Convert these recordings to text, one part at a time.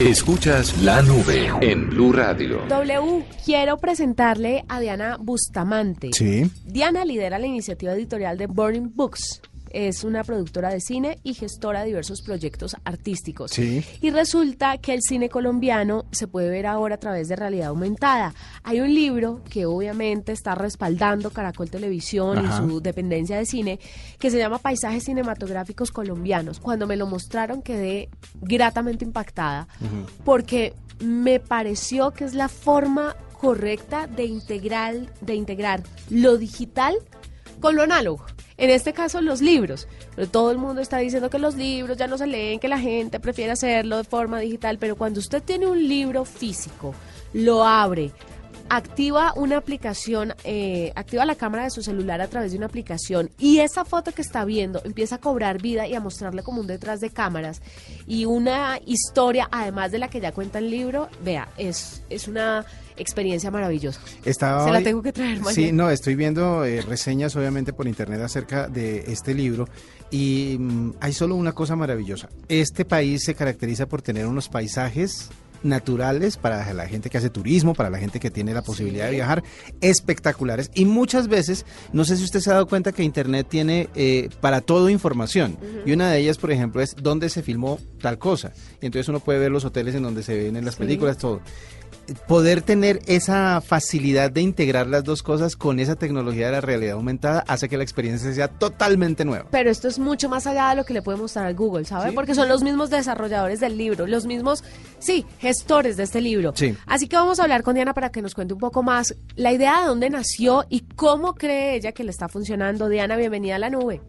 Escuchas la nube en Blue Radio. W, quiero presentarle a Diana Bustamante. Sí. Diana lidera la iniciativa editorial de Burning Books es una productora de cine y gestora de diversos proyectos artísticos. Sí. Y resulta que el cine colombiano se puede ver ahora a través de realidad aumentada. Hay un libro que obviamente está respaldando Caracol Televisión y su dependencia de cine que se llama Paisajes cinematográficos colombianos. Cuando me lo mostraron quedé gratamente impactada porque me pareció que es la forma correcta de integrar, de integrar lo digital con lo análogo. En este caso, los libros. Pero todo el mundo está diciendo que los libros ya no se leen, que la gente prefiere hacerlo de forma digital. Pero cuando usted tiene un libro físico, lo abre, activa una aplicación, eh, activa la cámara de su celular a través de una aplicación y esa foto que está viendo empieza a cobrar vida y a mostrarle como un detrás de cámaras y una historia, además de la que ya cuenta el libro, vea, es, es una experiencia maravillosa. Estaba Se la tengo que traer mañana. Sí, no, estoy viendo eh, reseñas obviamente por internet acerca de este libro y mm, hay solo una cosa maravillosa. Este país se caracteriza por tener unos paisajes naturales para la gente que hace turismo, para la gente que tiene la posibilidad de viajar, espectaculares. Y muchas veces, no sé si usted se ha dado cuenta que Internet tiene eh, para todo información. Y una de ellas, por ejemplo, es dónde se filmó tal cosa. Y entonces uno puede ver los hoteles en donde se ven en las películas, todo poder tener esa facilidad de integrar las dos cosas con esa tecnología de la realidad aumentada hace que la experiencia sea totalmente nueva. Pero esto es mucho más allá de lo que le puede mostrar al Google, ¿sabe? Porque son los mismos desarrolladores del libro, los mismos, sí, gestores de este libro. Sí. Así que vamos a hablar con Diana para que nos cuente un poco más la idea de dónde nació y cómo cree ella que le está funcionando. Diana, bienvenida a la nube.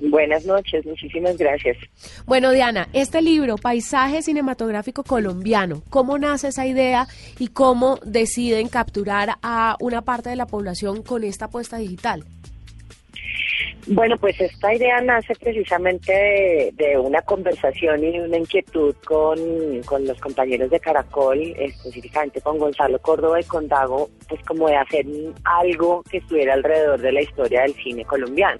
Buenas noches, muchísimas gracias. Bueno, Diana, este libro, Paisaje Cinematográfico Colombiano, ¿cómo nace esa idea y cómo deciden capturar a una parte de la población con esta apuesta digital? Bueno, pues esta idea nace precisamente de, una conversación y una inquietud con, con, los compañeros de Caracol, específicamente con Gonzalo Córdoba y con Dago, pues como de hacer algo que estuviera alrededor de la historia del cine colombiano.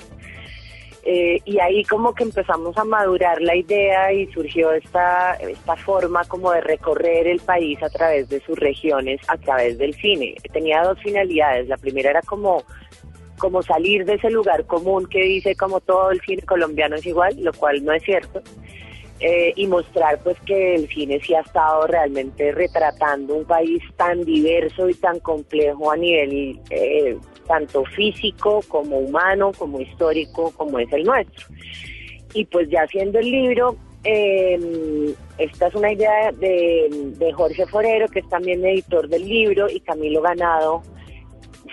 Eh, y ahí como que empezamos a madurar la idea y surgió esta, esta forma como de recorrer el país a través de sus regiones, a través del cine. Tenía dos finalidades. La primera era como, como salir de ese lugar común que dice como todo el cine colombiano es igual, lo cual no es cierto. Eh, y mostrar pues que el cine sí ha estado realmente retratando un país tan diverso y tan complejo a nivel eh, tanto físico como humano, como histórico, como es el nuestro. Y pues ya haciendo el libro, eh, esta es una idea de, de Jorge Forero, que es también editor del libro, y Camilo Ganado,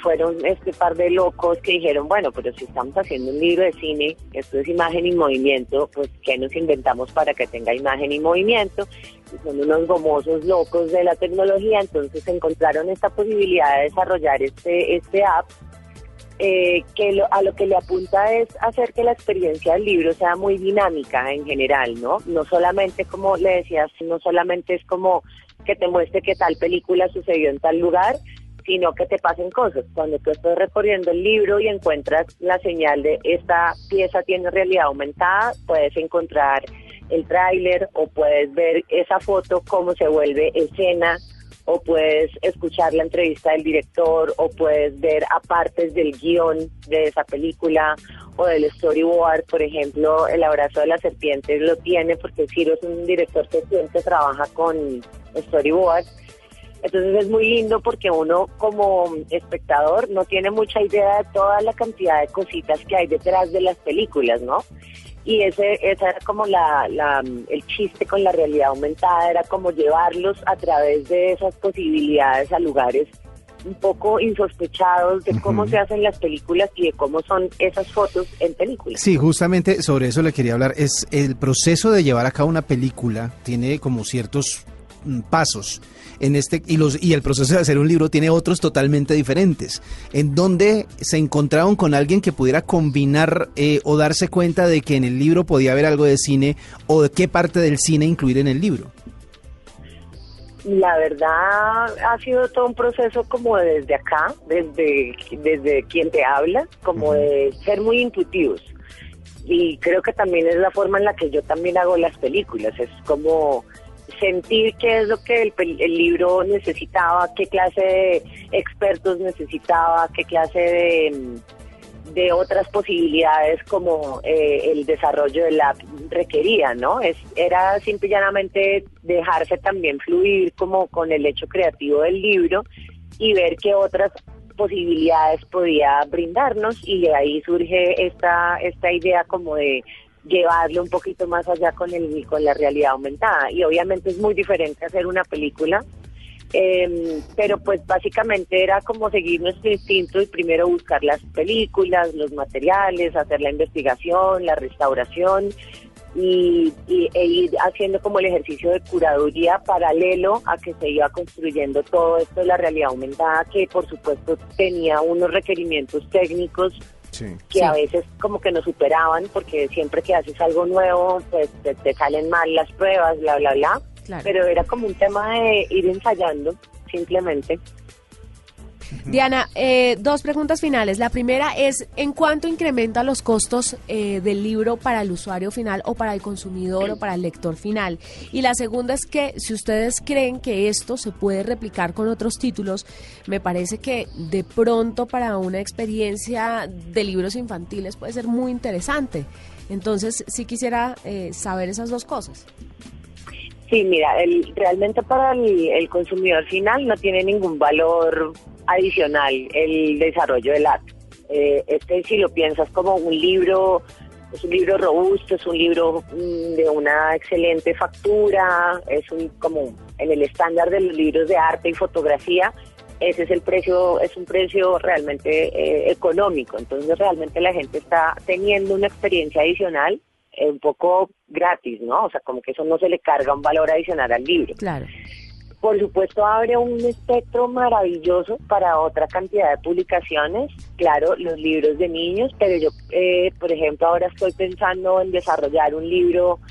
fueron este par de locos que dijeron, bueno, pero si estamos haciendo un libro de cine, esto es imagen y movimiento, pues ¿qué nos inventamos para que tenga imagen y movimiento? son unos gomosos locos de la tecnología, entonces encontraron esta posibilidad de desarrollar este, este app eh, que a lo que le apunta es hacer que la experiencia del libro sea muy dinámica en general, ¿no? No solamente como le decías, no solamente es como que te muestre que tal película sucedió en tal lugar, sino que te pasen cosas. Cuando tú estás recorriendo el libro y encuentras la señal de esta pieza tiene realidad aumentada, puedes encontrar el tráiler o puedes ver esa foto cómo se vuelve escena o puedes escuchar la entrevista del director o puedes ver apartes del guion de esa película o del storyboard, por ejemplo, El abrazo de la serpiente lo tiene porque Ciro es un director que siempre trabaja con storyboard entonces es muy lindo porque uno como espectador no tiene mucha idea de toda la cantidad de cositas que hay detrás de las películas, ¿no? Y ese, esa era como la, el chiste con la realidad aumentada, era como llevarlos a través de esas posibilidades a lugares un poco insospechados de cómo se hacen las películas y de cómo son esas fotos en películas. Sí, justamente sobre eso le quería hablar. Es el proceso de llevar a cabo una película tiene como ciertos pasos en este y los y el proceso de hacer un libro tiene otros totalmente diferentes. ¿En dónde se encontraron con alguien que pudiera combinar eh, o darse cuenta de que en el libro podía haber algo de cine o de qué parte del cine incluir en el libro? La verdad ha sido todo un proceso como desde acá, desde, desde quien te habla, como de ser muy intuitivos. Y creo que también es la forma en la que yo también hago las películas, es como sentir qué es lo que el, el libro necesitaba, qué clase de expertos necesitaba, qué clase de de otras posibilidades como eh, el desarrollo del app requería, ¿no? Es, era simple y llanamente dejarse también fluir como con el hecho creativo del libro y ver qué otras posibilidades podía brindarnos y de ahí surge esta, esta idea como de llevarlo un poquito más allá con el con la realidad aumentada. Y obviamente es muy diferente hacer una película eh, pero pues básicamente era como seguir nuestro instinto y primero buscar las películas, los materiales, hacer la investigación, la restauración y, e ir haciendo como el ejercicio de curaduría paralelo a que se iba construyendo todo esto de la realidad aumentada que por supuesto tenía unos requerimientos técnicos que a veces como que nos superaban porque siempre que haces algo nuevo pues te salen mal las pruebas, bla, bla, bla. Pero era como un tema de ir ensayando, simplemente. Diana, eh, dos preguntas finales. La primera es, ¿en cuánto incrementa los costos eh, del libro para el usuario final o para el consumidor o para el lector final? Y la segunda es que si ustedes creen que esto se puede replicar con otros títulos, me parece que de pronto para una experiencia de libros infantiles puede ser muy interesante. Entonces, sí quisiera eh, saber esas dos cosas. Sí, mira, el, realmente para el, consumidor final no tiene ningún valor adicional el desarrollo del acto. Eh, este, si lo piensas como un libro, es un libro robusto, es un libro mm, de una excelente factura, es un como en el estándar de los libros de arte y fotografía, ese es el precio, es un precio realmente eh, económico. Entonces realmente la gente está teniendo una experiencia adicional un poco gratis, ¿no? O sea, como que eso no se le carga un valor adicional al libro. Claro. Por supuesto, abre un espectro maravilloso para otra cantidad de publicaciones. Claro, los libros de niños, pero yo, eh, por ejemplo, ahora estoy pensando en desarrollar un libro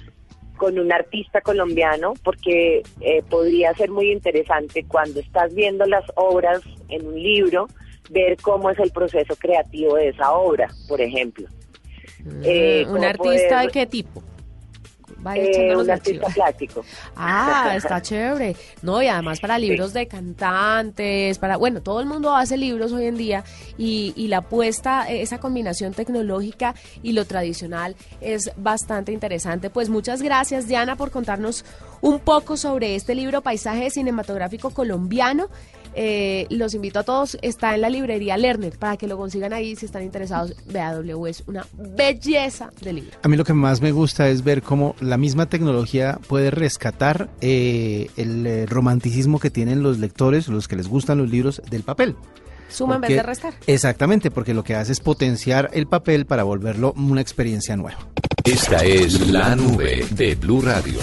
con un artista colombiano porque eh, podría ser muy interesante cuando estás viendo las obras en un libro, ver cómo es el proceso creativo de esa obra, por ejemplo. Eh, ¿Un artista de qué tipo? Eh, un artista plástico. Ah, está chévere. No, y además para libros de cantantes, para, bueno, todo el mundo hace libros hoy en día y, y la apuesta, esa combinación tecnológica y lo tradicional es bastante interesante. Pues muchas gracias, Diana, por contarnos un poco sobre este libro Paisaje Cinematográfico Colombiano. Eh, los invito a todos, está en la librería Lerner para que lo consigan ahí si están interesados. BAW es una belleza de libro. A mí lo que más me gusta es ver cómo la misma tecnología puede rescatar eh, el eh, romanticismo que tienen los lectores, los que les gustan los libros del papel. Suma en vez de restar. Exactamente, porque lo que hace es potenciar el papel para volverlo una experiencia nueva. Esta es la nube de Blue Radio.